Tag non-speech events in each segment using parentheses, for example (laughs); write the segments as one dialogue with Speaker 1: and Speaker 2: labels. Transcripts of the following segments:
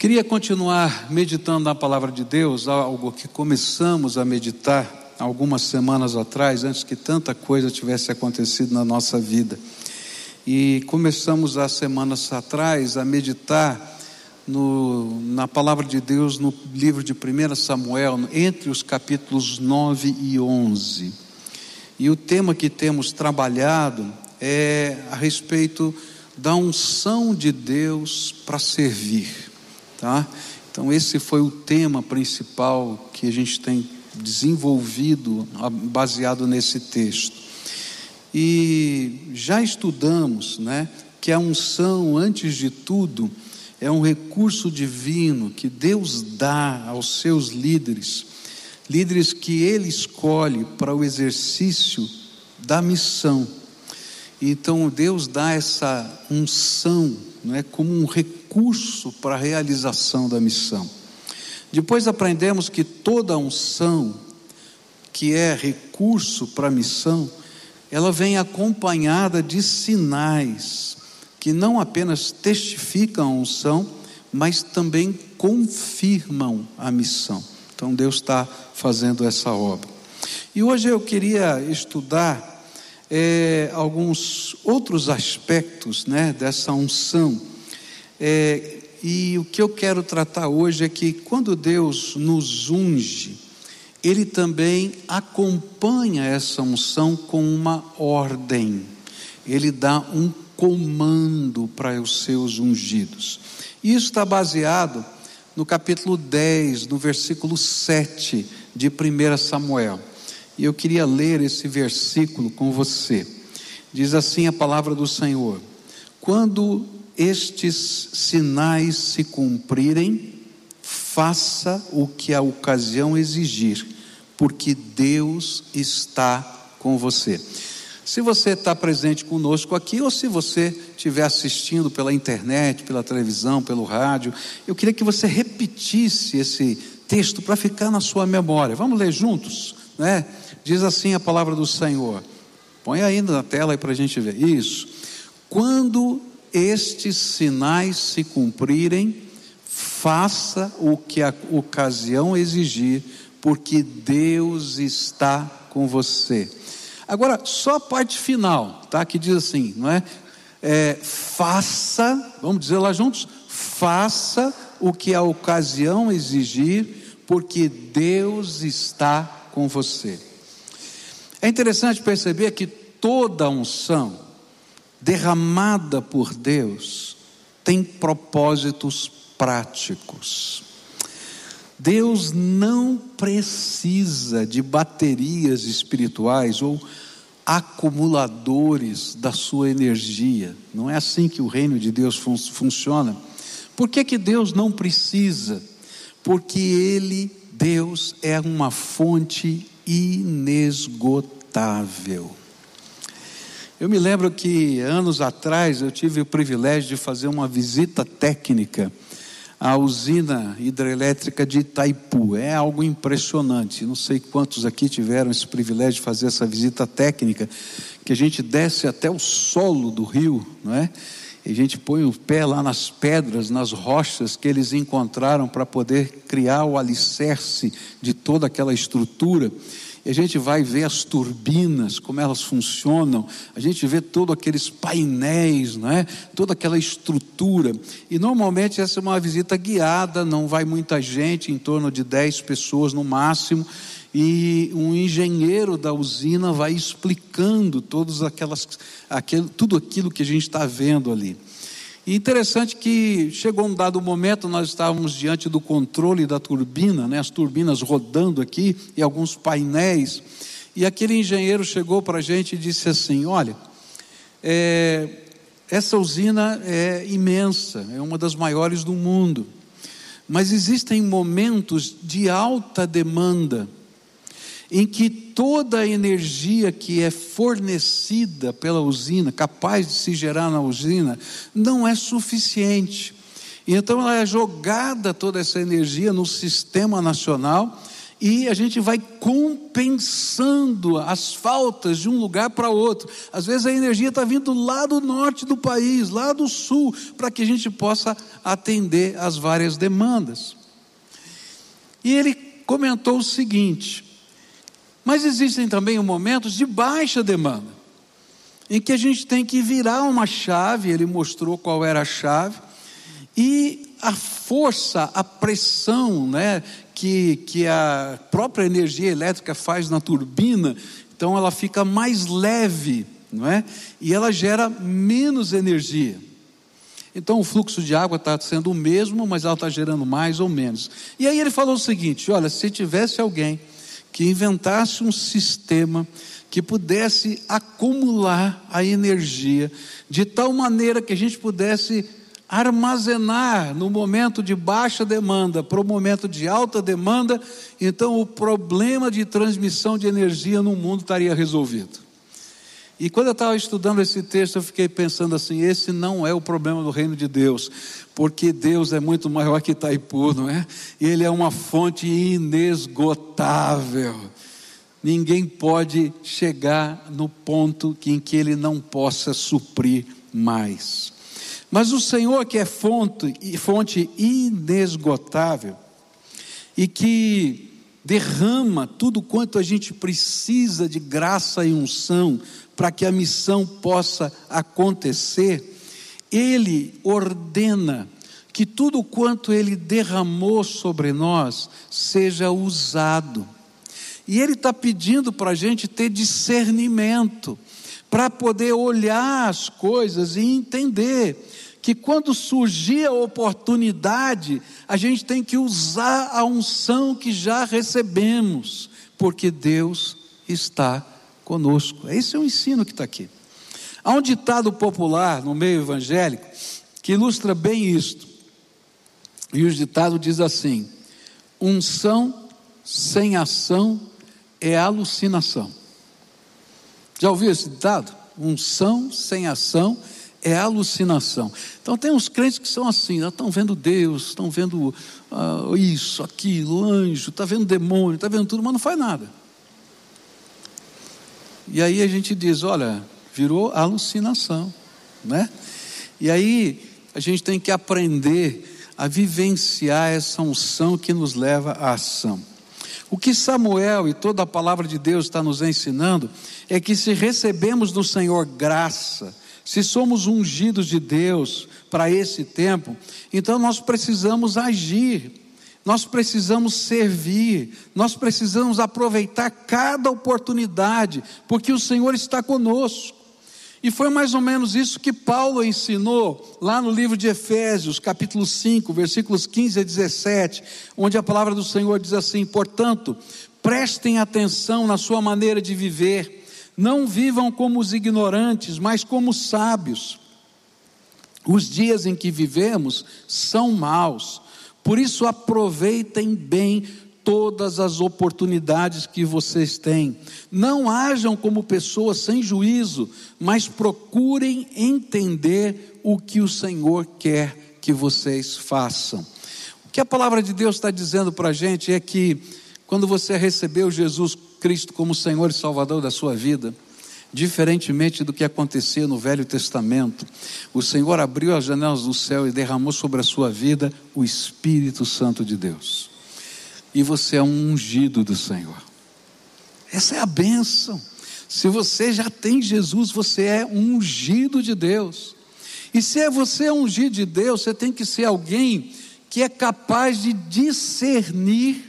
Speaker 1: Queria continuar meditando na palavra de Deus, algo que começamos a meditar algumas semanas atrás, antes que tanta coisa tivesse acontecido na nossa vida. E começamos há semanas atrás a meditar no, na palavra de Deus no livro de 1 Samuel, entre os capítulos 9 e 11. E o tema que temos trabalhado é a respeito da unção de Deus para servir. Tá? Então, esse foi o tema principal que a gente tem desenvolvido baseado nesse texto. E já estudamos né, que a unção, antes de tudo, é um recurso divino que Deus dá aos seus líderes, líderes que Ele escolhe para o exercício da missão. Então Deus dá essa unção não é, como um recurso para a realização da missão. Depois aprendemos que toda unção, que é recurso para a missão, ela vem acompanhada de sinais que não apenas testificam a unção, mas também confirmam a missão. Então Deus está fazendo essa obra. E hoje eu queria estudar é, alguns outros aspectos né, dessa unção é, e o que eu quero tratar hoje é que quando Deus nos unge, Ele também acompanha essa unção com uma ordem, Ele dá um comando para os seus ungidos. Isso está baseado no capítulo 10, no versículo 7 de 1 Samuel. E eu queria ler esse versículo com você. Diz assim a palavra do Senhor: Quando estes sinais se cumprirem, faça o que a ocasião exigir, porque Deus está com você. Se você está presente conosco aqui, ou se você estiver assistindo pela internet, pela televisão, pelo rádio, eu queria que você repetisse esse texto para ficar na sua memória. Vamos ler juntos? Né? Diz assim a palavra do Senhor. Põe ainda na tela aí para a gente ver. Isso. Quando estes sinais se cumprirem, faça o que a ocasião exigir, porque Deus está com você. Agora, só a parte final, tá? Que diz assim, não é? é faça, vamos dizer lá juntos, faça o que a ocasião exigir, porque Deus está com você. É interessante perceber que toda unção, derramada por Deus tem propósitos práticos. Deus não precisa de baterias espirituais ou acumuladores da sua energia. Não é assim que o reino de Deus fun funciona. Por que, que Deus não precisa? Porque Ele, Deus, é uma fonte inesgotável. Eu me lembro que anos atrás eu tive o privilégio de fazer uma visita técnica à usina hidrelétrica de Itaipu. É algo impressionante. Não sei quantos aqui tiveram esse privilégio de fazer essa visita técnica, que a gente desce até o solo do rio, não é? E a gente põe o pé lá nas pedras, nas rochas que eles encontraram para poder criar o alicerce de toda aquela estrutura e a gente vai ver as turbinas, como elas funcionam, a gente vê todos aqueles painéis, não é? toda aquela estrutura. E normalmente essa é uma visita guiada, não vai muita gente, em torno de 10 pessoas no máximo, e um engenheiro da usina vai explicando todas aquelas, tudo aquilo que a gente está vendo ali. E interessante que chegou um dado momento, nós estávamos diante do controle da turbina, né, as turbinas rodando aqui e alguns painéis, e aquele engenheiro chegou para a gente e disse assim: Olha, é, essa usina é imensa, é uma das maiores do mundo, mas existem momentos de alta demanda em que toda a energia que é fornecida pela usina, capaz de se gerar na usina, não é suficiente. Então ela é jogada toda essa energia no sistema nacional e a gente vai compensando as faltas de um lugar para outro. Às vezes a energia está vindo lá do norte do país, lá do sul, para que a gente possa atender as várias demandas. E ele comentou o seguinte: mas existem também momentos de baixa demanda, em que a gente tem que virar uma chave, ele mostrou qual era a chave, e a força, a pressão, né, que, que a própria energia elétrica faz na turbina, então ela fica mais leve, não é? E ela gera menos energia. Então o fluxo de água está sendo o mesmo, mas ela está gerando mais ou menos. E aí ele falou o seguinte: olha, se tivesse alguém que inventasse um sistema que pudesse acumular a energia de tal maneira que a gente pudesse armazenar no momento de baixa demanda para o momento de alta demanda, então o problema de transmissão de energia no mundo estaria resolvido. E quando eu estava estudando esse texto, eu fiquei pensando assim: esse não é o problema do reino de Deus, porque Deus é muito maior que Itaipu, não é? Ele é uma fonte inesgotável. Ninguém pode chegar no ponto em que ele não possa suprir mais. Mas o Senhor, que é fonte, fonte inesgotável, e que derrama tudo quanto a gente precisa de graça e unção para que a missão possa acontecer, Ele ordena que tudo quanto Ele derramou sobre nós seja usado. E Ele está pedindo para a gente ter discernimento, para poder olhar as coisas e entender que quando surgir a oportunidade, a gente tem que usar a unção que já recebemos, porque Deus está conosco. Esse é o ensino que está aqui. Há um ditado popular no meio evangélico que ilustra bem isto. E o ditado diz assim: unção sem ação é alucinação. Já ouviu esse ditado? Unção sem ação é alucinação. Então tem uns crentes que são assim, estão vendo Deus, estão vendo uh, isso, aquilo, anjo, está vendo demônio, está vendo tudo, mas não faz nada. E aí a gente diz, olha, virou alucinação, né? E aí a gente tem que aprender a vivenciar essa unção que nos leva à ação. O que Samuel e toda a palavra de Deus está nos ensinando é que se recebemos do Senhor graça, se somos ungidos de Deus para esse tempo, então nós precisamos agir, nós precisamos servir, nós precisamos aproveitar cada oportunidade, porque o Senhor está conosco. E foi mais ou menos isso que Paulo ensinou lá no livro de Efésios, capítulo 5, versículos 15 a 17, onde a palavra do Senhor diz assim: Portanto, prestem atenção na sua maneira de viver não vivam como os ignorantes, mas como sábios. Os dias em que vivemos são maus, por isso aproveitem bem todas as oportunidades que vocês têm. Não hajam como pessoas sem juízo, mas procurem entender o que o Senhor quer que vocês façam. O que a palavra de Deus está dizendo para a gente é que, quando você recebeu Jesus Cristo como Senhor e Salvador da sua vida, diferentemente do que acontecia no Velho Testamento, o Senhor abriu as janelas do céu e derramou sobre a sua vida o Espírito Santo de Deus. E você é um ungido do Senhor. Essa é a bênção. Se você já tem Jesus, você é um ungido de Deus. E se é você é ungido de Deus, você tem que ser alguém que é capaz de discernir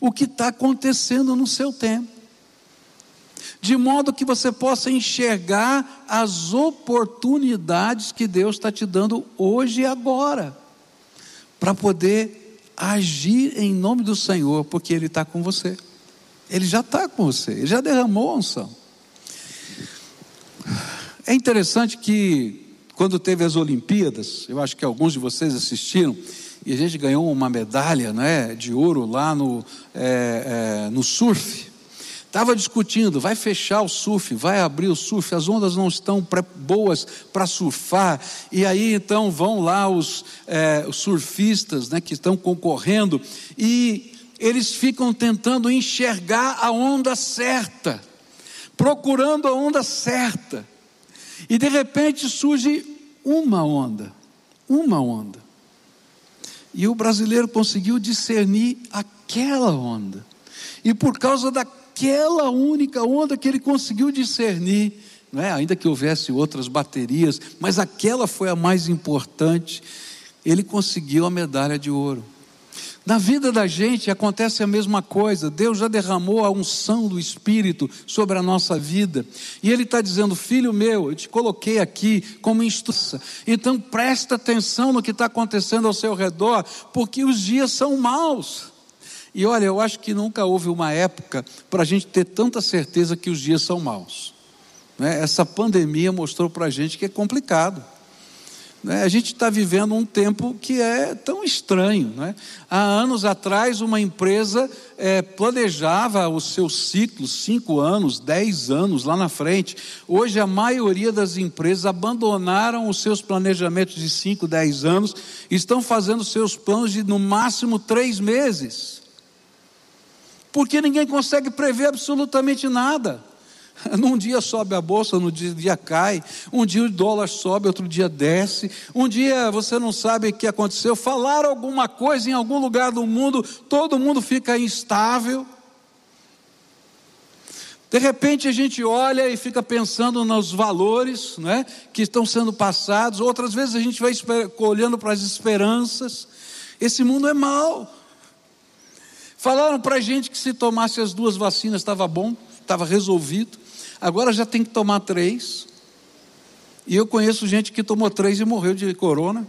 Speaker 1: o que está acontecendo no seu tempo de modo que você possa enxergar as oportunidades que Deus está te dando hoje e agora, para poder agir em nome do Senhor, porque Ele está com você. Ele já está com você, Ele já derramou a unção. É interessante que, quando teve as Olimpíadas, eu acho que alguns de vocês assistiram, e a gente ganhou uma medalha né, de ouro lá no, é, é, no surf. Estava discutindo, vai fechar o surf, vai abrir o surf, as ondas não estão boas para surfar, e aí então vão lá os, é, os surfistas né, que estão concorrendo, e eles ficam tentando enxergar a onda certa, procurando a onda certa. E de repente surge uma onda, uma onda. E o brasileiro conseguiu discernir aquela onda. E por causa daquela única onda que ele conseguiu discernir, não é? ainda que houvesse outras baterias, mas aquela foi a mais importante, ele conseguiu a medalha de ouro. Na vida da gente acontece a mesma coisa. Deus já derramou a unção do Espírito sobre a nossa vida. E Ele está dizendo: Filho meu, eu te coloquei aqui como instrução. Então presta atenção no que está acontecendo ao seu redor, porque os dias são maus. E olha, eu acho que nunca houve uma época para a gente ter tanta certeza que os dias são maus. Né? Essa pandemia mostrou para a gente que é complicado. Né? A gente está vivendo um tempo que é tão estranho. Né? Há anos atrás, uma empresa é, planejava os seus ciclos, cinco anos, dez anos lá na frente. Hoje, a maioria das empresas abandonaram os seus planejamentos de cinco, dez anos, estão fazendo seus planos de no máximo três meses. Porque ninguém consegue prever absolutamente nada. (laughs) Num dia sobe a bolsa, no dia cai. Um dia o dólar sobe, outro dia desce. Um dia você não sabe o que aconteceu. Falaram alguma coisa em algum lugar do mundo, todo mundo fica instável. De repente a gente olha e fica pensando nos valores né, que estão sendo passados. Outras vezes a gente vai olhando para as esperanças. Esse mundo é mau. Falaram para a gente que se tomasse as duas vacinas estava bom, estava resolvido. Agora já tem que tomar três. E eu conheço gente que tomou três e morreu de corona.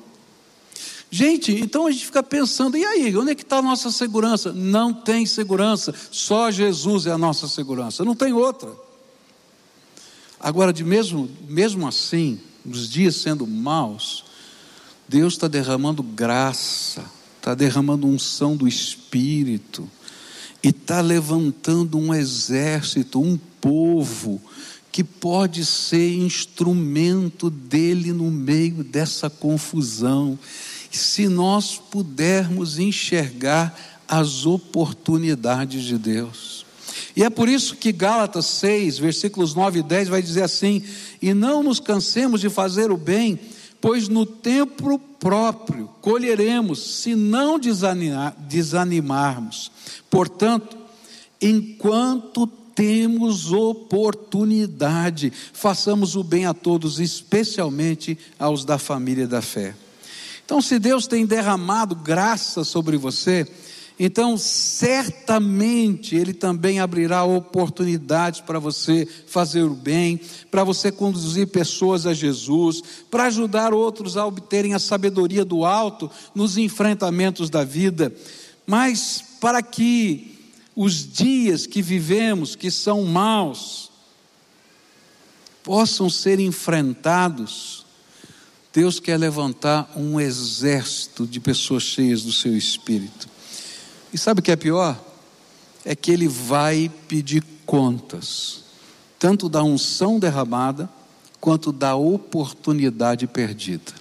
Speaker 1: Gente, então a gente fica pensando, e aí, onde é que está a nossa segurança? Não tem segurança, só Jesus é a nossa segurança, não tem outra. Agora, de mesmo, mesmo assim, os dias sendo maus, Deus está derramando graça, está derramando unção do Espírito, e está levantando um exército, um povo que pode ser instrumento dele no meio dessa confusão. Se nós pudermos enxergar as oportunidades de Deus. E é por isso que Gálatas 6, versículos 9 e 10 vai dizer assim: E não nos cansemos de fazer o bem, pois no tempo próprio colheremos, se não desanimar, desanimarmos. Portanto, enquanto temos oportunidade, façamos o bem a todos, especialmente aos da família da fé. Então, se Deus tem derramado graça sobre você, então certamente Ele também abrirá oportunidades para você fazer o bem, para você conduzir pessoas a Jesus, para ajudar outros a obterem a sabedoria do alto nos enfrentamentos da vida, mas para que os dias que vivemos, que são maus, possam ser enfrentados, Deus quer levantar um exército de pessoas cheias do seu espírito. E sabe o que é pior? É que Ele vai pedir contas, tanto da unção derramada, quanto da oportunidade perdida.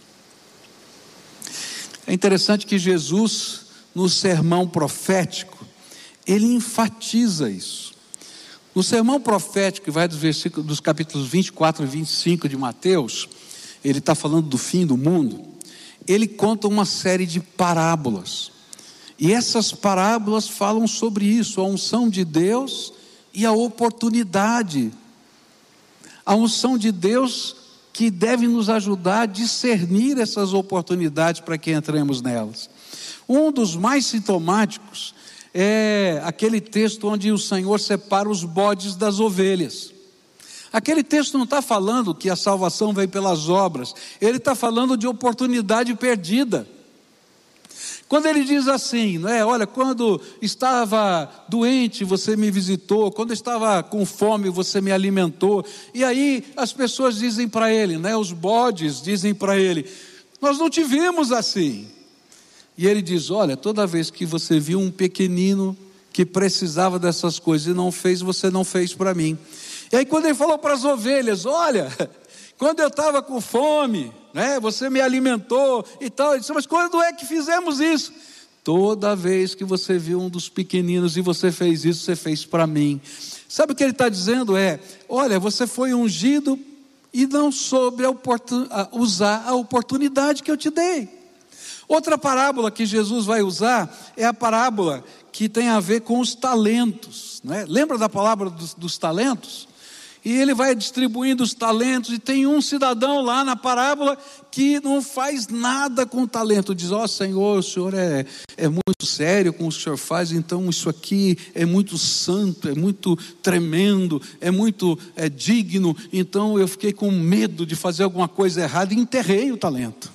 Speaker 1: É interessante que Jesus, no sermão profético, ele enfatiza isso. No sermão profético, que vai dos, versículos, dos capítulos 24 e 25 de Mateus, ele está falando do fim do mundo. Ele conta uma série de parábolas. E essas parábolas falam sobre isso, a unção de Deus e a oportunidade. A unção de Deus que deve nos ajudar a discernir essas oportunidades para que entremos nelas. Um dos mais sintomáticos é aquele texto onde o Senhor separa os bodes das ovelhas. Aquele texto não está falando que a salvação vem pelas obras, ele está falando de oportunidade perdida. Quando ele diz assim, não é? Olha, quando estava doente, você me visitou, quando estava com fome, você me alimentou. E aí as pessoas dizem para ele, né? Os bodes dizem para ele: Nós não te vimos assim. E ele diz: Olha, toda vez que você viu um pequenino que precisava dessas coisas e não fez, você não fez para mim. E aí, quando ele falou para as ovelhas: Olha, quando eu estava com fome, né, você me alimentou e tal. Ele disse: Mas quando é que fizemos isso? Toda vez que você viu um dos pequeninos e você fez isso, você fez para mim. Sabe o que ele está dizendo? É: olha, você foi ungido e não soube a usar a oportunidade que eu te dei. Outra parábola que Jesus vai usar é a parábola que tem a ver com os talentos. Né? Lembra da palavra dos, dos talentos? E ele vai distribuindo os talentos, e tem um cidadão lá na parábola que não faz nada com o talento. Diz: Ó oh, Senhor, o Senhor é, é muito sério com o que o Senhor faz, então isso aqui é muito santo, é muito tremendo, é muito é, digno. Então eu fiquei com medo de fazer alguma coisa errada e enterrei o talento.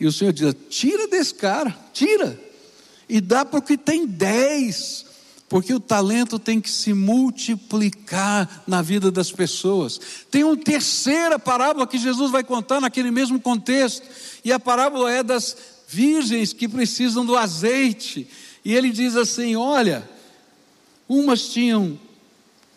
Speaker 1: E o Senhor diz: tira desse cara, tira, e dá para o que tem dez porque o talento tem que se multiplicar na vida das pessoas. Tem uma terceira parábola que Jesus vai contar naquele mesmo contexto, e a parábola é das virgens que precisam do azeite. E ele diz assim: Olha, umas tinham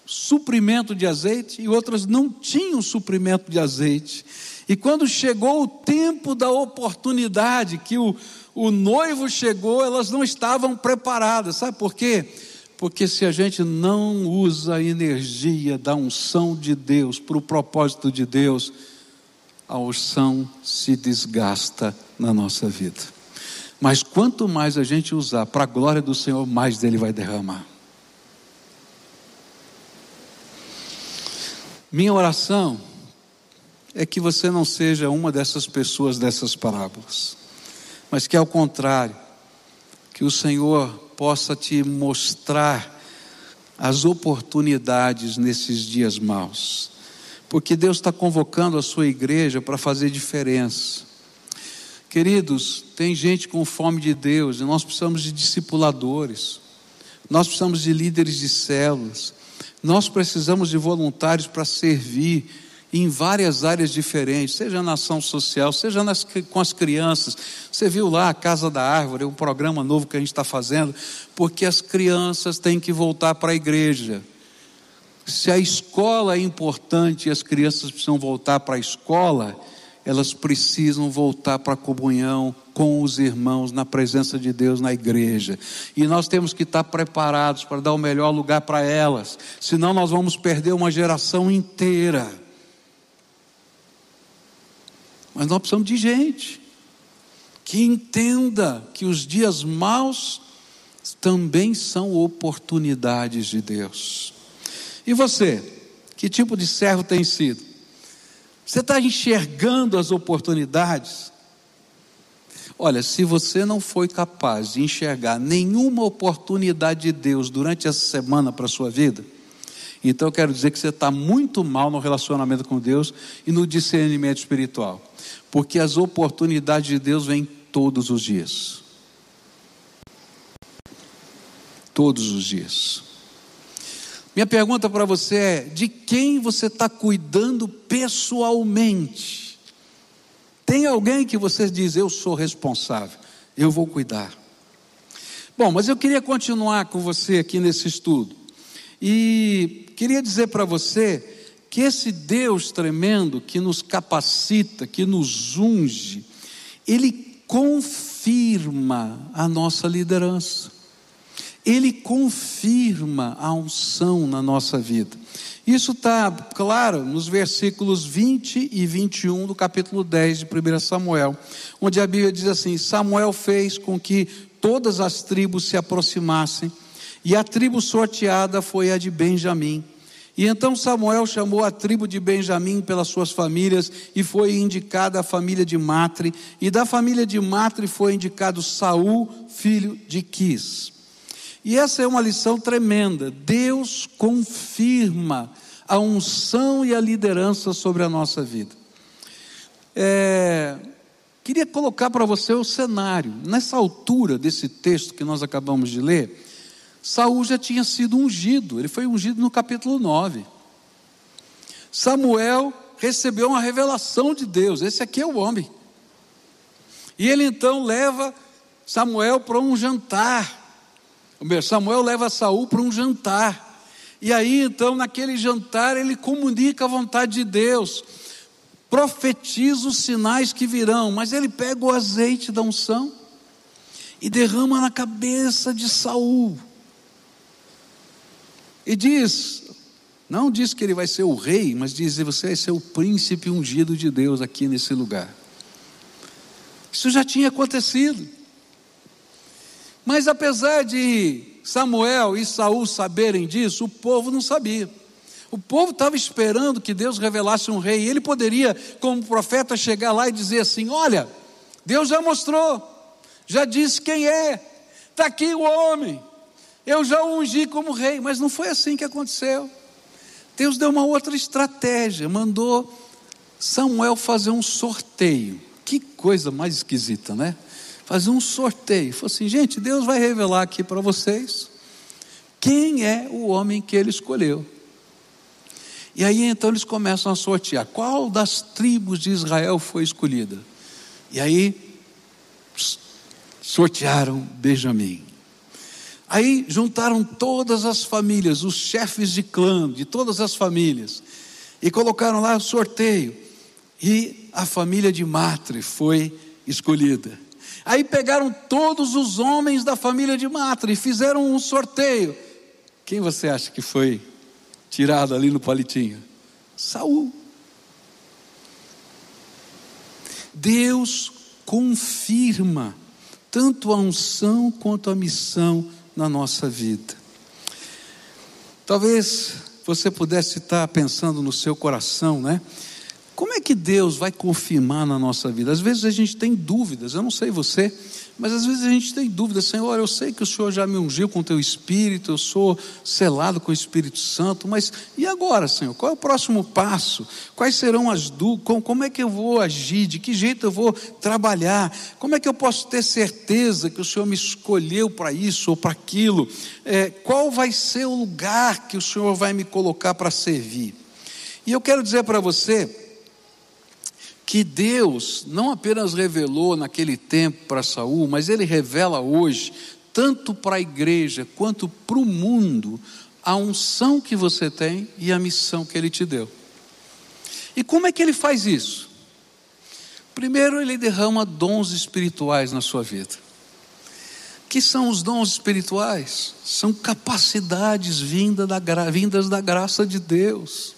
Speaker 1: suprimento de azeite e outras não tinham suprimento de azeite. E quando chegou o tempo da oportunidade, que o, o noivo chegou, elas não estavam preparadas, sabe por quê? Porque se a gente não usa a energia da unção de Deus para o propósito de Deus, a unção se desgasta na nossa vida. Mas quanto mais a gente usar para a glória do Senhor, mais dele vai derramar. Minha oração é que você não seja uma dessas pessoas dessas parábolas, mas que ao contrário, que o Senhor possa te mostrar as oportunidades nesses dias maus, porque Deus está convocando a sua igreja para fazer diferença. Queridos, tem gente com fome de Deus e nós precisamos de discipuladores, nós precisamos de líderes de células, nós precisamos de voluntários para servir em várias áreas diferentes, seja na ação social, seja nas, com as crianças. Você viu lá a Casa da Árvore, um programa novo que a gente está fazendo, porque as crianças têm que voltar para a igreja. Se a escola é importante e as crianças precisam voltar para a escola, elas precisam voltar para a comunhão com os irmãos, na presença de Deus na igreja. E nós temos que estar preparados para dar o melhor lugar para elas, senão nós vamos perder uma geração inteira. Mas nós precisamos de gente que entenda que os dias maus também são oportunidades de Deus. E você, que tipo de servo tem sido? Você está enxergando as oportunidades? Olha, se você não foi capaz de enxergar nenhuma oportunidade de Deus durante essa semana para a sua vida, então eu quero dizer que você está muito mal no relacionamento com Deus e no discernimento espiritual porque as oportunidades de Deus vêm todos os dias. Todos os dias. Minha pergunta para você é: de quem você está cuidando pessoalmente? Tem alguém que você diz, eu sou responsável, eu vou cuidar. Bom, mas eu queria continuar com você aqui nesse estudo. E queria dizer para você que esse Deus tremendo que nos capacita, que nos unge, ele confirma a nossa liderança. Ele confirma a unção na nossa vida. Isso está claro nos versículos 20 e 21 do capítulo 10 de 1 Samuel, onde a Bíblia diz assim: Samuel fez com que todas as tribos se aproximassem, e a tribo sorteada foi a de Benjamim. E então Samuel chamou a tribo de Benjamim pelas suas famílias e foi indicada a família de Matre, e da família de Matre foi indicado Saul, filho de Quis. E essa é uma lição tremenda. Deus confirma a unção e a liderança sobre a nossa vida. É, queria colocar para você o cenário. Nessa altura desse texto que nós acabamos de ler, Saul já tinha sido ungido, ele foi ungido no capítulo 9. Samuel recebeu uma revelação de Deus, esse aqui é o homem. E ele então leva Samuel para um jantar. Samuel leva Saul para um jantar. E aí então, naquele jantar, ele comunica a vontade de Deus, profetiza os sinais que virão, mas ele pega o azeite da unção e derrama na cabeça de Saul. E diz: não diz que ele vai ser o rei, mas diz: você vai ser o príncipe ungido de Deus aqui nesse lugar. Isso já tinha acontecido. Mas apesar de Samuel e Saul saberem disso, o povo não sabia. O povo estava esperando que Deus revelasse um rei. Ele poderia, como profeta, chegar lá e dizer assim: Olha, Deus já mostrou, já disse quem é, está aqui o homem, eu já o ungi como rei. Mas não foi assim que aconteceu. Deus deu uma outra estratégia, mandou Samuel fazer um sorteio. Que coisa mais esquisita, né? Fazer um sorteio. Falou assim, gente, Deus vai revelar aqui para vocês quem é o homem que ele escolheu. E aí então eles começam a sortear qual das tribos de Israel foi escolhida. E aí sortearam Benjamim. Aí juntaram todas as famílias, os chefes de clã de todas as famílias, e colocaram lá o sorteio. E a família de Matre foi escolhida. Aí pegaram todos os homens da família de Matre e fizeram um sorteio. Quem você acha que foi tirado ali no palitinho? Saul. Deus confirma tanto a unção quanto a missão na nossa vida. Talvez você pudesse estar pensando no seu coração, né? Como é que Deus vai confirmar na nossa vida? Às vezes a gente tem dúvidas, eu não sei você, mas às vezes a gente tem dúvidas, Senhor, eu sei que o Senhor já me ungiu com o teu Espírito, eu sou selado com o Espírito Santo, mas e agora, Senhor? Qual é o próximo passo? Quais serão as dúvidas? Como, é que eu vou agir? De que jeito eu vou trabalhar? Como é que eu posso ter certeza que o Senhor me escolheu para isso ou para aquilo? É, qual vai ser o lugar que o Senhor vai me colocar para servir? E eu quero dizer para você, que Deus não apenas revelou naquele tempo para Saul, mas ele revela hoje, tanto para a igreja quanto para o mundo, a unção que você tem e a missão que ele te deu. E como é que ele faz isso? Primeiro, ele derrama dons espirituais na sua vida. Que são os dons espirituais? São capacidades vindas da, vindas da graça de Deus.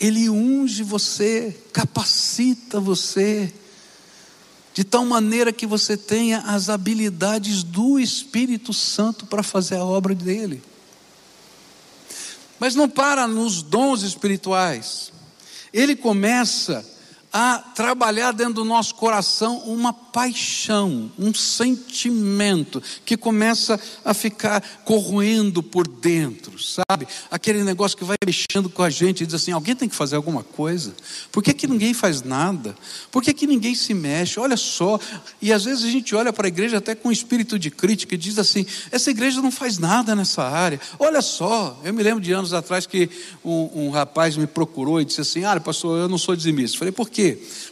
Speaker 1: Ele unge você, capacita você, de tal maneira que você tenha as habilidades do Espírito Santo para fazer a obra dele. Mas não para nos dons espirituais, ele começa a trabalhar dentro do nosso coração uma paixão, um sentimento que começa a ficar corroendo por dentro, sabe? Aquele negócio que vai mexendo com a gente e diz assim: alguém tem que fazer alguma coisa. Por que, que ninguém faz nada? Por que, que ninguém se mexe? Olha só. E às vezes a gente olha para a igreja até com um espírito de crítica e diz assim: essa igreja não faz nada nessa área. Olha só. Eu me lembro de anos atrás que um, um rapaz me procurou e disse assim: ah, pastor, eu não sou dizimista. Falei, por quê?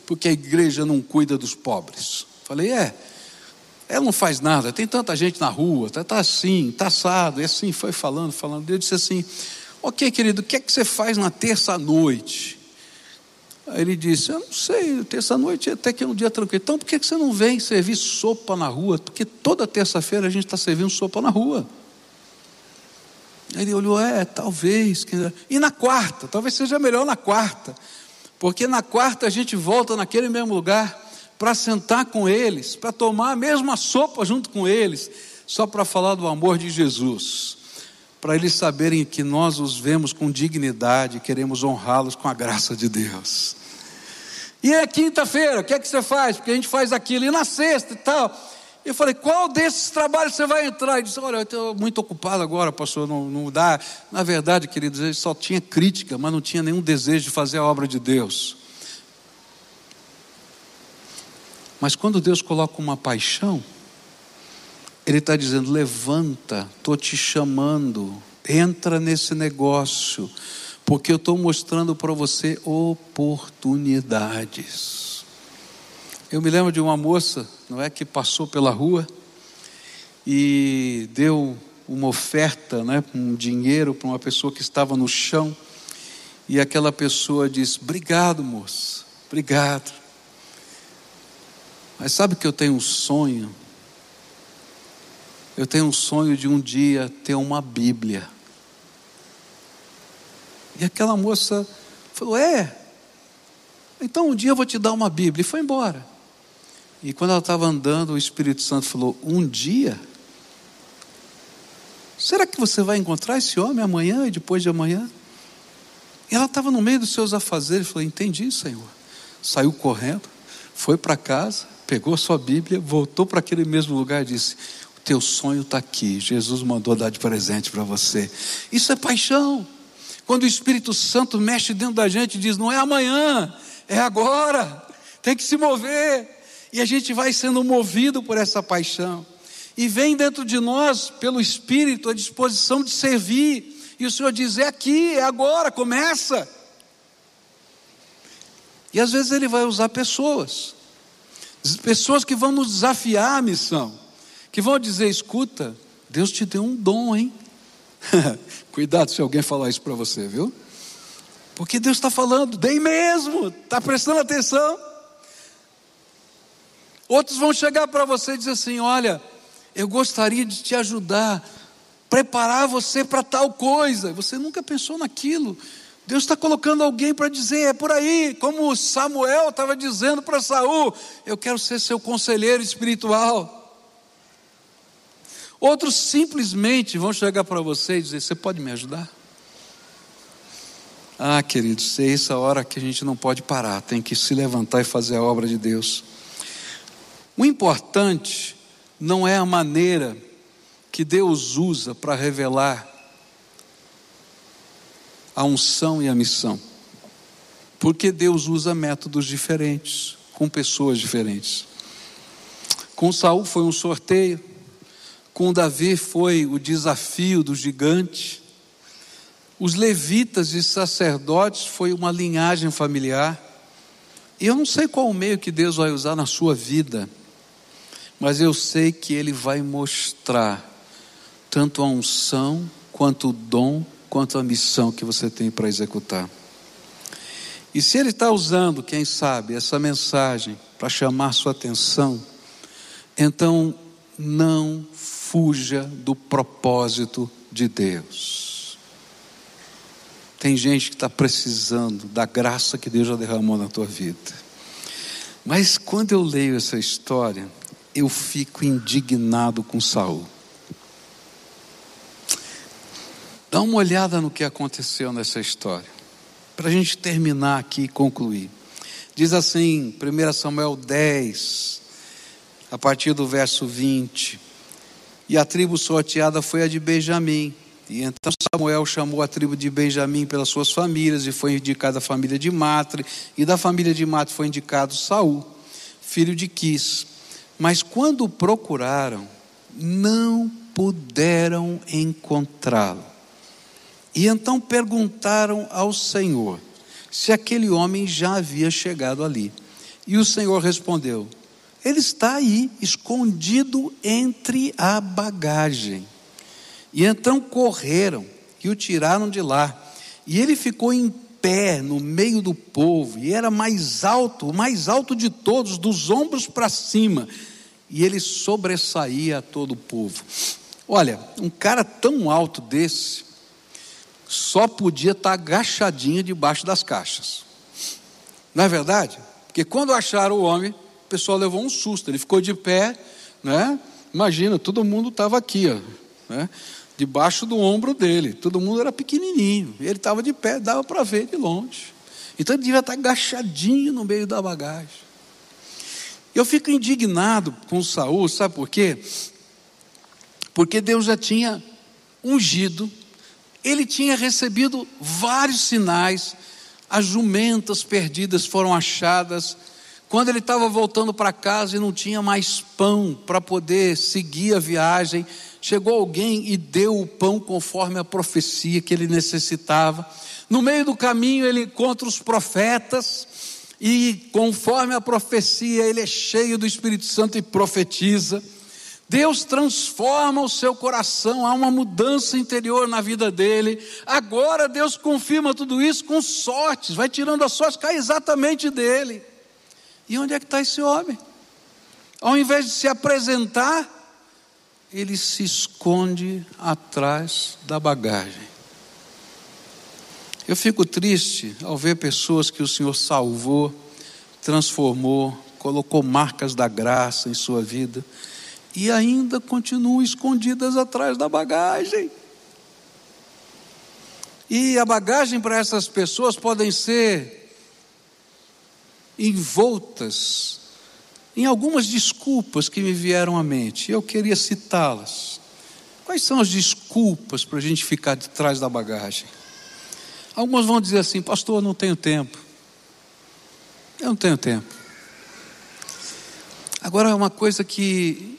Speaker 1: Porque a igreja não cuida dos pobres. Falei, é. Ela não faz nada, tem tanta gente na rua, está tá assim, está assado, e assim foi falando, falando. Eu disse assim: Ok, querido, o que é que você faz na terça-noite? Aí ele disse: Eu não sei, terça-noite até que é um dia tranquilo. Então por que você não vem servir sopa na rua? Porque toda terça-feira a gente está servindo sopa na rua. Aí ele olhou: É, talvez. E na quarta? Talvez seja melhor na quarta. Porque na quarta a gente volta naquele mesmo lugar para sentar com eles, para tomar a mesma sopa junto com eles, só para falar do amor de Jesus, para eles saberem que nós os vemos com dignidade, queremos honrá-los com a graça de Deus. E é quinta-feira, o que é que você faz? Porque a gente faz aquilo, e na sexta e tal. Eu falei, qual desses trabalhos você vai entrar? Ele disse, olha, eu estou muito ocupado agora, pastor, não, não dá. Na verdade, queridos, ele só tinha crítica, mas não tinha nenhum desejo de fazer a obra de Deus. Mas quando Deus coloca uma paixão, Ele está dizendo: levanta, estou te chamando, entra nesse negócio, porque eu estou mostrando para você oportunidades. Eu me lembro de uma moça, não é, que passou pela rua e deu uma oferta, né, um dinheiro para uma pessoa que estava no chão, e aquela pessoa disse: Obrigado, moça, obrigado. Mas sabe que eu tenho um sonho? Eu tenho um sonho de um dia ter uma Bíblia. E aquela moça falou: É, então um dia eu vou te dar uma Bíblia. E foi embora. E quando ela estava andando, o Espírito Santo falou: Um dia? Será que você vai encontrar esse homem amanhã e depois de amanhã? E ela estava no meio dos seus afazeres. Falou: Entendi, Senhor. Saiu correndo, foi para casa, pegou a sua Bíblia, voltou para aquele mesmo lugar e disse: O teu sonho está aqui. Jesus mandou dar de presente para você. Isso é paixão. Quando o Espírito Santo mexe dentro da gente e diz: Não é amanhã, é agora, tem que se mover. E a gente vai sendo movido por essa paixão. E vem dentro de nós, pelo Espírito, a disposição de servir. E o Senhor diz: é aqui, é agora, começa. E às vezes Ele vai usar pessoas, pessoas que vão nos desafiar a missão, que vão dizer: escuta, Deus te deu um dom, hein? (laughs) Cuidado se alguém falar isso para você, viu? Porque Deus está falando, dei mesmo, está prestando atenção. Outros vão chegar para você e dizer assim: olha, eu gostaria de te ajudar, preparar você para tal coisa. Você nunca pensou naquilo. Deus está colocando alguém para dizer, é por aí, como Samuel estava dizendo para Saul, eu quero ser seu conselheiro espiritual. Outros simplesmente vão chegar para você e dizer: Você pode me ajudar? Ah, queridos, é essa hora que a gente não pode parar, tem que se levantar e fazer a obra de Deus. O importante não é a maneira que Deus usa para revelar a unção e a missão, porque Deus usa métodos diferentes, com pessoas diferentes. Com Saul foi um sorteio, com Davi foi o desafio do gigante. Os levitas e sacerdotes foi uma linhagem familiar. E eu não sei qual o meio que Deus vai usar na sua vida, mas eu sei que Ele vai mostrar tanto a unção, quanto o dom, quanto a missão que você tem para executar. E se Ele está usando, quem sabe, essa mensagem para chamar sua atenção, então não fuja do propósito de Deus. Tem gente que está precisando da graça que Deus já derramou na tua vida. Mas quando eu leio essa história, eu fico indignado com Saul. Dá uma olhada no que aconteceu nessa história, para a gente terminar aqui e concluir. Diz assim, 1 Samuel 10, a partir do verso 20: E a tribo sorteada foi a de Benjamim. E então Samuel chamou a tribo de Benjamim pelas suas famílias, e foi indicada a família de Matre, e da família de Matre foi indicado Saul, filho de Quis. Mas quando procuraram, não puderam encontrá-lo. E então perguntaram ao Senhor se aquele homem já havia chegado ali. E o Senhor respondeu: Ele está aí, escondido entre a bagagem. E então correram e o tiraram de lá. E ele ficou em pé no meio do povo, e era mais alto, o mais alto de todos, dos ombros para cima, e ele sobressaía a todo o povo. Olha, um cara tão alto desse, só podia estar agachadinho debaixo das caixas. Não é verdade? Porque quando acharam o homem, o pessoal levou um susto, ele ficou de pé, né? Imagina, todo mundo estava aqui, ó, né? Debaixo do ombro dele. Todo mundo era pequenininho. Ele estava de pé, dava para ver de longe. Então ele devia estar agachadinho no meio da bagagem. Eu fico indignado com Saul, sabe por quê? Porque Deus já tinha ungido, ele tinha recebido vários sinais, as jumentas perdidas foram achadas. Quando ele estava voltando para casa e não tinha mais pão para poder seguir a viagem, chegou alguém e deu o pão conforme a profecia que ele necessitava. No meio do caminho ele encontra os profetas e conforme a profecia ele é cheio do Espírito Santo e profetiza. Deus transforma o seu coração, há uma mudança interior na vida dele. Agora Deus confirma tudo isso com sortes, vai tirando as sortes, cai exatamente dele. E onde é que está esse homem? Ao invés de se apresentar, ele se esconde atrás da bagagem. Eu fico triste ao ver pessoas que o Senhor salvou, transformou, colocou marcas da graça em sua vida e ainda continuam escondidas atrás da bagagem. E a bagagem para essas pessoas podem ser envoltas em algumas desculpas que me vieram à mente. Eu queria citá-las. Quais são as desculpas para a gente ficar de trás da bagagem? Alguns vão dizer assim, pastor, eu não tenho tempo. Eu não tenho tempo. Agora, uma coisa que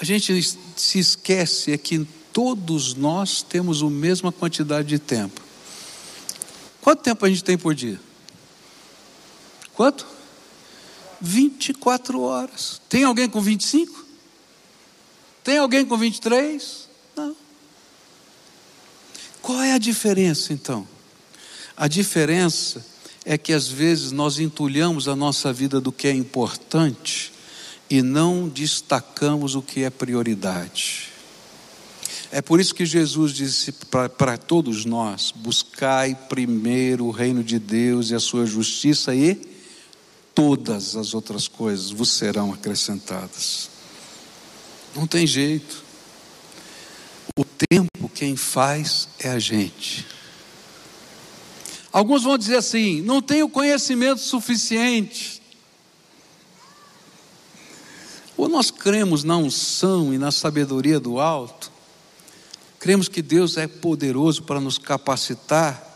Speaker 1: a gente se esquece é que todos nós temos a mesma quantidade de tempo. Quanto tempo a gente tem por dia? Quanto? 24 horas. Tem alguém com 25? Tem alguém com 23? Não. Qual é a diferença então? A diferença é que às vezes nós entulhamos a nossa vida do que é importante e não destacamos o que é prioridade. É por isso que Jesus disse para todos nós: buscai primeiro o reino de Deus e a sua justiça, e todas as outras coisas vos serão acrescentadas. Não tem jeito. O tempo quem faz é a gente. Alguns vão dizer assim: não tenho conhecimento suficiente. Ou nós cremos na unção e na sabedoria do alto, cremos que Deus é poderoso para nos capacitar,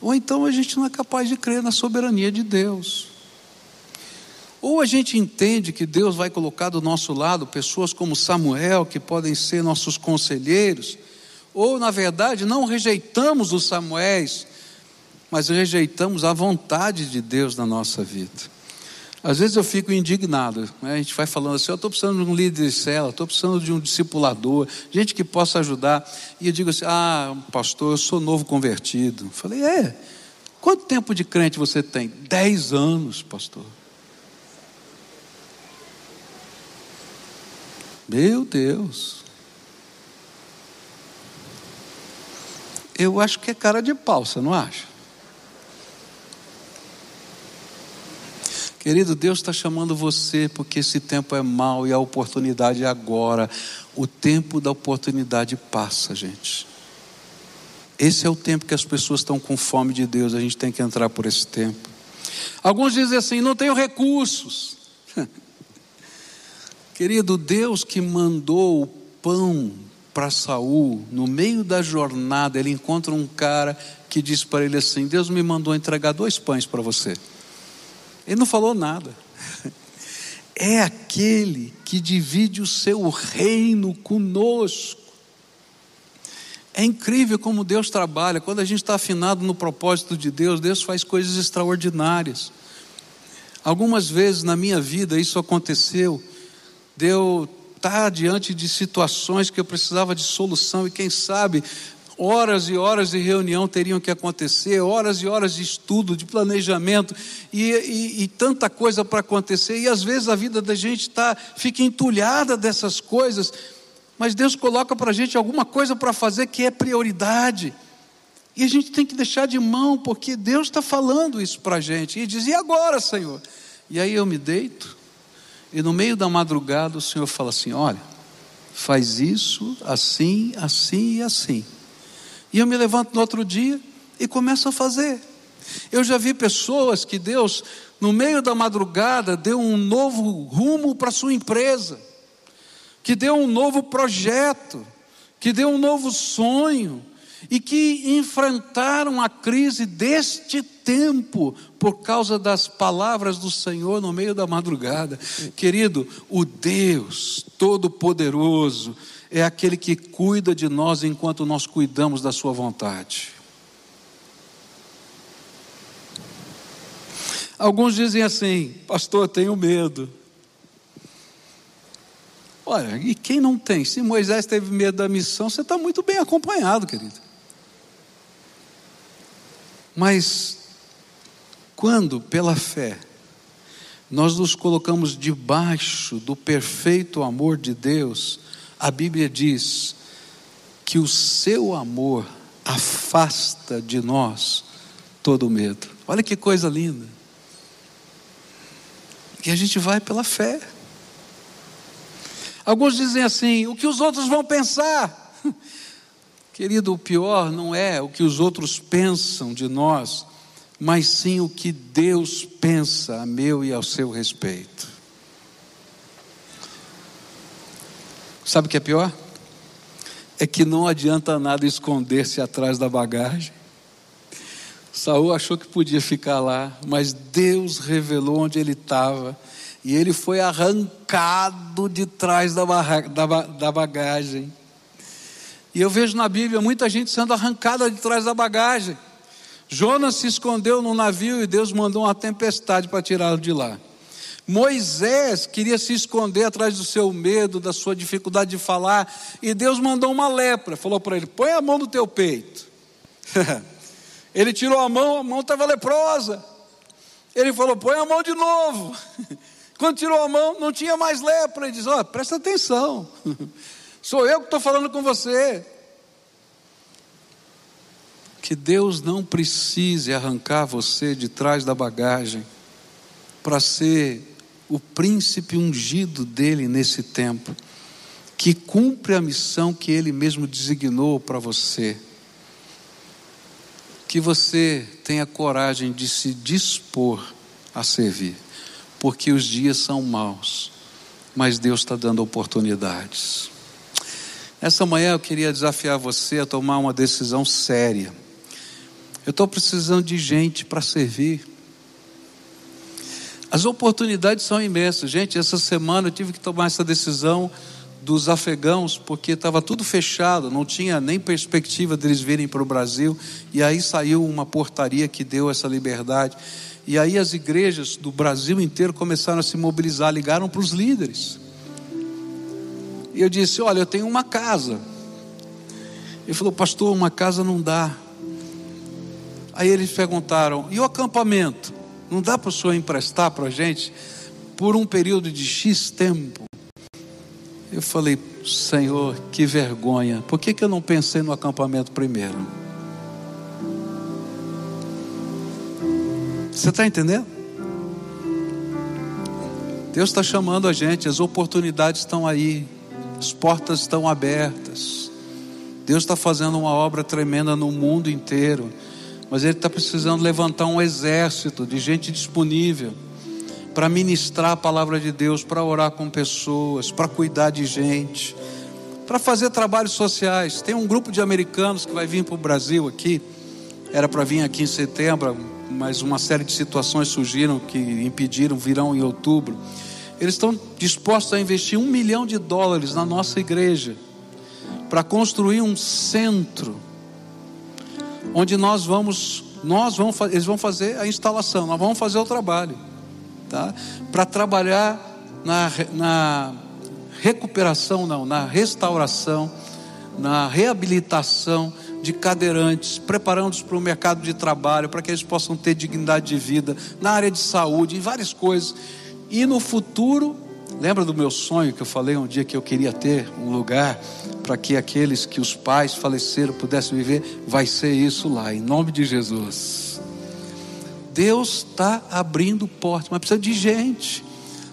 Speaker 1: ou então a gente não é capaz de crer na soberania de Deus. Ou a gente entende que Deus vai colocar do nosso lado pessoas como Samuel, que podem ser nossos conselheiros, ou na verdade não rejeitamos os Samuéis, mas rejeitamos a vontade de Deus na nossa vida. Às vezes eu fico indignado, né? a gente vai falando assim, eu estou precisando de um líder de cela, estou precisando de um discipulador, gente que possa ajudar. E eu digo assim, ah, pastor, eu sou novo convertido. Eu falei, é, quanto tempo de crente você tem? Dez anos, pastor. Meu Deus. Eu acho que é cara de pau, você não acha? Querido, Deus está chamando você porque esse tempo é mau e a oportunidade é agora. O tempo da oportunidade passa, gente. Esse é o tempo que as pessoas estão com fome de Deus, a gente tem que entrar por esse tempo. Alguns dizem assim: não tenho recursos. (laughs) Querido, Deus que mandou o pão para Saul, no meio da jornada, ele encontra um cara que diz para ele assim: Deus me mandou entregar dois pães para você. Ele não falou nada. (laughs) É aquele que divide o seu reino conosco. É incrível como Deus trabalha. Quando a gente está afinado no propósito de Deus, Deus faz coisas extraordinárias. Algumas vezes na minha vida isso aconteceu de eu estar diante de situações que eu precisava de solução e quem sabe horas e horas de reunião teriam que acontecer, horas e horas de estudo, de planejamento e, e, e tanta coisa para acontecer. E às vezes a vida da gente tá, fica entulhada dessas coisas, mas Deus coloca para a gente alguma coisa para fazer que é prioridade. E a gente tem que deixar de mão, porque Deus está falando isso para a gente. E diz: E agora, Senhor? E aí eu me deito, e no meio da madrugada o Senhor fala assim: Olha, faz isso assim, assim e assim. E eu me levanto no outro dia e começo a fazer. Eu já vi pessoas que Deus, no meio da madrugada, deu um novo rumo para sua empresa, que deu um novo projeto, que deu um novo sonho, e que enfrentaram a crise deste tempo por causa das palavras do Senhor no meio da madrugada. Querido, o Deus Todo-Poderoso é aquele que cuida de nós enquanto nós cuidamos da Sua vontade. Alguns dizem assim, pastor, tenho medo. Olha, e quem não tem? Se Moisés teve medo da missão, você está muito bem acompanhado, querido. Mas, quando, pela fé, nós nos colocamos debaixo do perfeito amor de Deus, a Bíblia diz que o seu amor afasta de nós todo o medo. Olha que coisa linda. E a gente vai pela fé. Alguns dizem assim: o que os outros vão pensar? (laughs) Querido, o pior não é o que os outros pensam de nós, mas sim o que Deus pensa a meu e ao seu respeito. Sabe o que é pior? É que não adianta nada esconder-se atrás da bagagem. Saul achou que podia ficar lá, mas Deus revelou onde ele estava. E ele foi arrancado de trás da, da, da bagagem. E eu vejo na Bíblia muita gente sendo arrancada de trás da bagagem. Jonas se escondeu no navio e Deus mandou uma tempestade para tirá-lo de lá. Moisés queria se esconder atrás do seu medo, da sua dificuldade de falar, e Deus mandou uma lepra, falou para ele: põe a mão no teu peito. (laughs) ele tirou a mão, a mão estava leprosa. Ele falou: põe a mão de novo. (laughs) Quando tirou a mão, não tinha mais lepra. Ele diz: ó, oh, presta atenção, (laughs) sou eu que estou falando com você que Deus não precise arrancar você de trás da bagagem para ser o príncipe ungido dele nesse tempo, que cumpre a missão que ele mesmo designou para você. Que você tenha coragem de se dispor a servir, porque os dias são maus, mas Deus está dando oportunidades. Essa manhã eu queria desafiar você a tomar uma decisão séria. Eu estou precisando de gente para servir. As oportunidades são imensas. Gente, essa semana eu tive que tomar essa decisão dos afegãos, porque estava tudo fechado, não tinha nem perspectiva deles virem para o Brasil. E aí saiu uma portaria que deu essa liberdade. E aí as igrejas do Brasil inteiro começaram a se mobilizar, ligaram para os líderes. E eu disse: Olha, eu tenho uma casa. Ele falou, pastor, uma casa não dá. Aí eles perguntaram: e o acampamento? Não dá para o senhor emprestar para a gente por um período de X tempo? Eu falei: Senhor, que vergonha. Por que, que eu não pensei no acampamento primeiro? Você está entendendo? Deus está chamando a gente, as oportunidades estão aí, as portas estão abertas. Deus está fazendo uma obra tremenda no mundo inteiro mas ele está precisando levantar um exército de gente disponível para ministrar a palavra de Deus, para orar com pessoas, para cuidar de gente, para fazer trabalhos sociais. Tem um grupo de americanos que vai vir para o Brasil aqui, era para vir aqui em setembro, mas uma série de situações surgiram que impediram, virão em outubro. Eles estão dispostos a investir um milhão de dólares na nossa igreja para construir um centro onde nós vamos, nós vamos, eles vão fazer a instalação, nós vamos fazer o trabalho, tá? Para trabalhar na, na recuperação, não, na restauração, na reabilitação de cadeirantes, preparando-os para o mercado de trabalho, para que eles possam ter dignidade de vida, na área de saúde, em várias coisas. E no futuro, lembra do meu sonho que eu falei um dia que eu queria ter um lugar para que aqueles que os pais faleceram pudessem viver, vai ser isso lá, em nome de Jesus. Deus está abrindo portas, mas precisa de gente.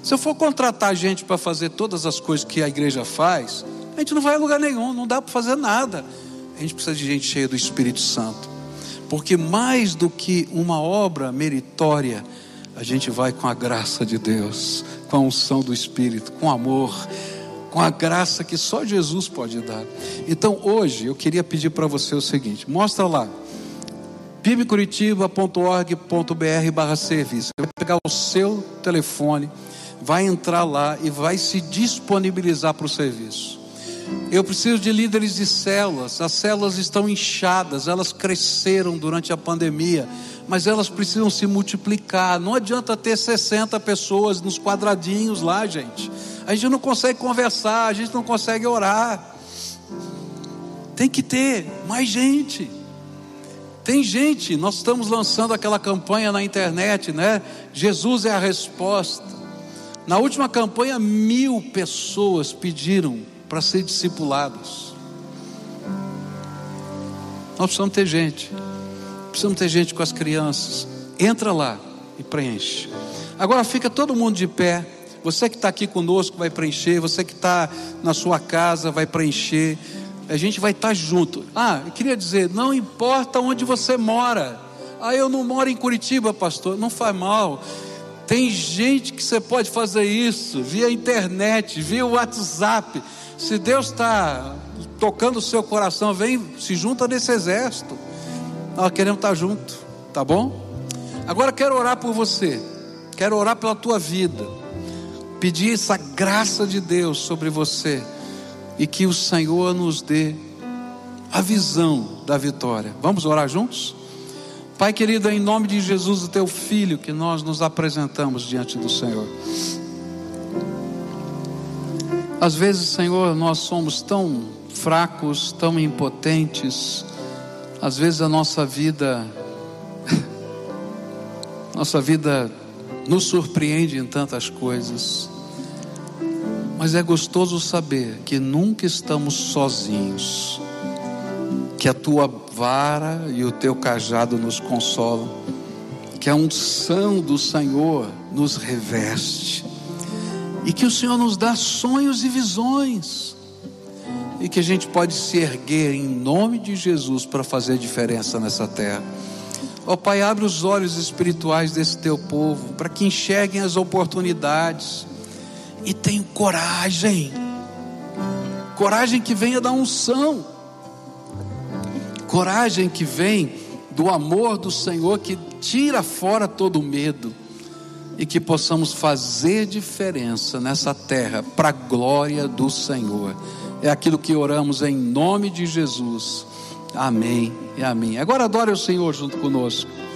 Speaker 1: Se eu for contratar gente para fazer todas as coisas que a igreja faz, a gente não vai a lugar nenhum, não dá para fazer nada. A gente precisa de gente cheia do Espírito Santo, porque mais do que uma obra meritória, a gente vai com a graça de Deus, com a unção do Espírito, com amor com a graça que só Jesus pode dar. Então hoje eu queria pedir para você o seguinte: mostra lá, pibcuritiba.org.br barra serviço. Vai pegar o seu telefone, vai entrar lá e vai se disponibilizar para o serviço. Eu preciso de líderes de células. As células estão inchadas, elas cresceram durante a pandemia, mas elas precisam se multiplicar. Não adianta ter 60 pessoas nos quadradinhos lá, gente a gente não consegue conversar, a gente não consegue orar. Tem que ter mais gente. Tem gente, nós estamos lançando aquela campanha na internet, né? Jesus é a resposta. Na última campanha, mil pessoas pediram para ser discipulados. Nós precisamos ter gente, precisamos ter gente com as crianças. Entra lá e preenche. Agora fica todo mundo de pé. Você que está aqui conosco vai preencher. Você que está na sua casa vai preencher a gente vai estar junto. Ah, eu queria dizer, não importa onde você mora. Ah, eu não moro em Curitiba, pastor. Não faz mal. Tem gente que você pode fazer isso via internet, via WhatsApp. Se Deus está tocando o seu coração, vem, se junta nesse exército. Nós queremos estar junto, tá bom? Agora quero orar por você. Quero orar pela tua vida. Pedir essa graça de Deus sobre você e que o Senhor nos dê a visão da vitória. Vamos orar juntos? Pai querido, em nome de Jesus, o teu filho, que nós nos apresentamos diante do Senhor. Às vezes, Senhor, nós somos tão fracos, tão impotentes. Às vezes a nossa vida (laughs) nossa vida nos surpreende em tantas coisas. Mas é gostoso saber que nunca estamos sozinhos, que a tua vara e o teu cajado nos consolam, que a unção do Senhor nos reveste, e que o Senhor nos dá sonhos e visões, e que a gente pode se erguer em nome de Jesus para fazer diferença nessa terra. Ó oh, Pai, abre os olhos espirituais desse teu povo, para que enxerguem as oportunidades e tenho coragem. Coragem que venha da unção. Coragem que vem do amor do Senhor que tira fora todo medo e que possamos fazer diferença nessa terra para a glória do Senhor. É aquilo que oramos em nome de Jesus. Amém e amém. Agora adore o Senhor junto conosco.